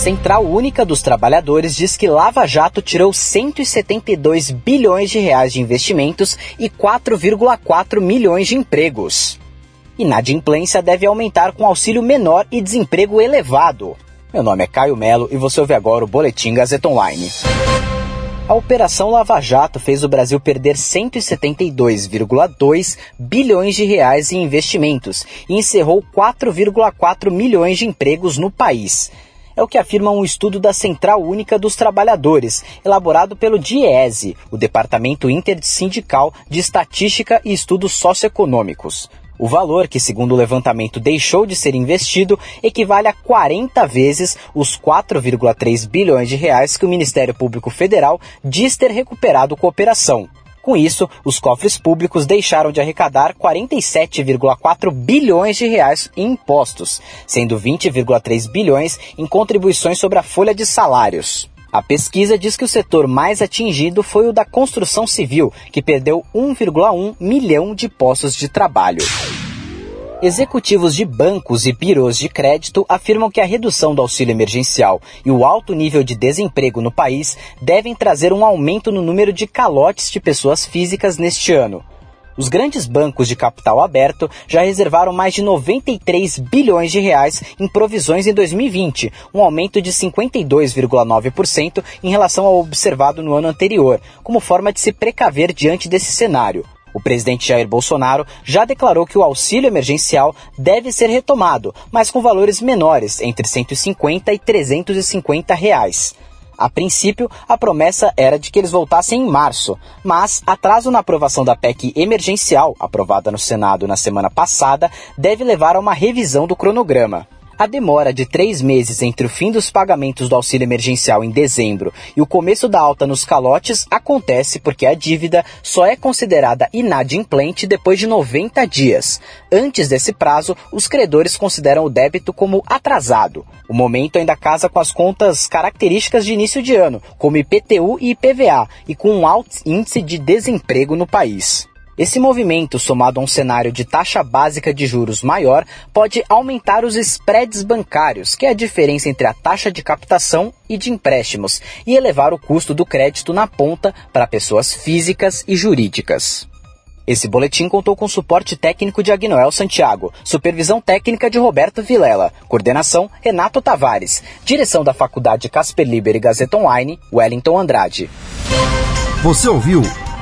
Central Única dos Trabalhadores diz que Lava Jato tirou 172 bilhões de reais de investimentos e 4,4 milhões de empregos. Inadimplência deve aumentar com auxílio menor e desemprego elevado. Meu nome é Caio Melo e você ouve agora o Boletim Gazeta Online. A Operação Lava Jato fez o Brasil perder 172,2 bilhões de reais em investimentos e encerrou 4,4 milhões de empregos no país. É o que afirma um estudo da Central Única dos Trabalhadores, elaborado pelo DIESE, o Departamento Intersindical de Estatística e Estudos Socioeconômicos. O valor, que segundo o levantamento deixou de ser investido, equivale a 40 vezes os 4,3 bilhões de reais que o Ministério Público Federal diz ter recuperado com a operação. Com isso, os cofres públicos deixaram de arrecadar 47,4 bilhões de reais em impostos, sendo 20,3 bilhões em contribuições sobre a folha de salários. A pesquisa diz que o setor mais atingido foi o da construção civil, que perdeu 1,1 milhão de postos de trabalho. Executivos de bancos e birôs de crédito afirmam que a redução do auxílio emergencial e o alto nível de desemprego no país devem trazer um aumento no número de calotes de pessoas físicas neste ano. Os grandes bancos de capital aberto já reservaram mais de 93 bilhões de reais em provisões em 2020, um aumento de 52,9% em relação ao observado no ano anterior, como forma de se precaver diante desse cenário. O presidente Jair Bolsonaro já declarou que o auxílio emergencial deve ser retomado, mas com valores menores, entre 150 e 350 reais. A princípio, a promessa era de que eles voltassem em março, mas atraso na aprovação da PEC emergencial, aprovada no Senado na semana passada, deve levar a uma revisão do cronograma. A demora de três meses entre o fim dos pagamentos do auxílio emergencial em dezembro e o começo da alta nos calotes acontece porque a dívida só é considerada inadimplente depois de 90 dias. Antes desse prazo, os credores consideram o débito como atrasado. O momento ainda casa com as contas características de início de ano, como IPTU e IPVA, e com um alto índice de desemprego no país. Esse movimento, somado a um cenário de taxa básica de juros maior, pode aumentar os spreads bancários, que é a diferença entre a taxa de captação e de empréstimos, e elevar o custo do crédito na ponta para pessoas físicas e jurídicas. Esse boletim contou com suporte técnico de Agnoel Santiago, supervisão técnica de Roberto Vilela, coordenação Renato Tavares, direção da Faculdade Casper Liber e Gazeta Online, Wellington Andrade. Você ouviu